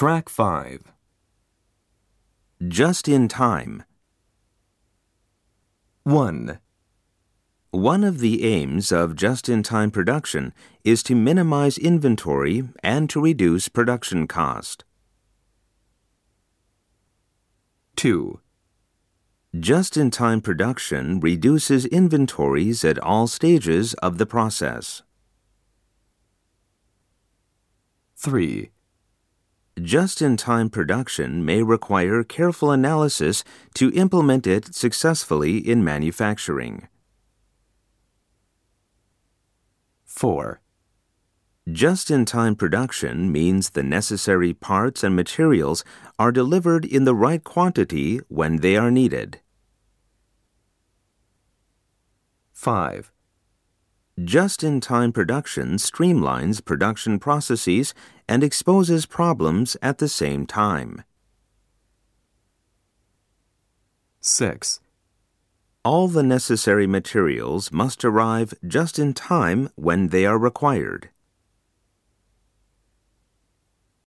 Track 5. Just in time. 1, One of the aims of just in time production is to minimize inventory and to reduce production cost. 2, Just in time production reduces inventories at all stages of the process. 3, Just in time production may require careful analysis to implement it successfully in manufacturing. 4, Just in time production means the necessary parts and materials are delivered in the right quantity when they are needed. 5, Just in time production streamlines production processes and exposes problems at the same time. 6, All the necessary materials must arrive just in time when they are required.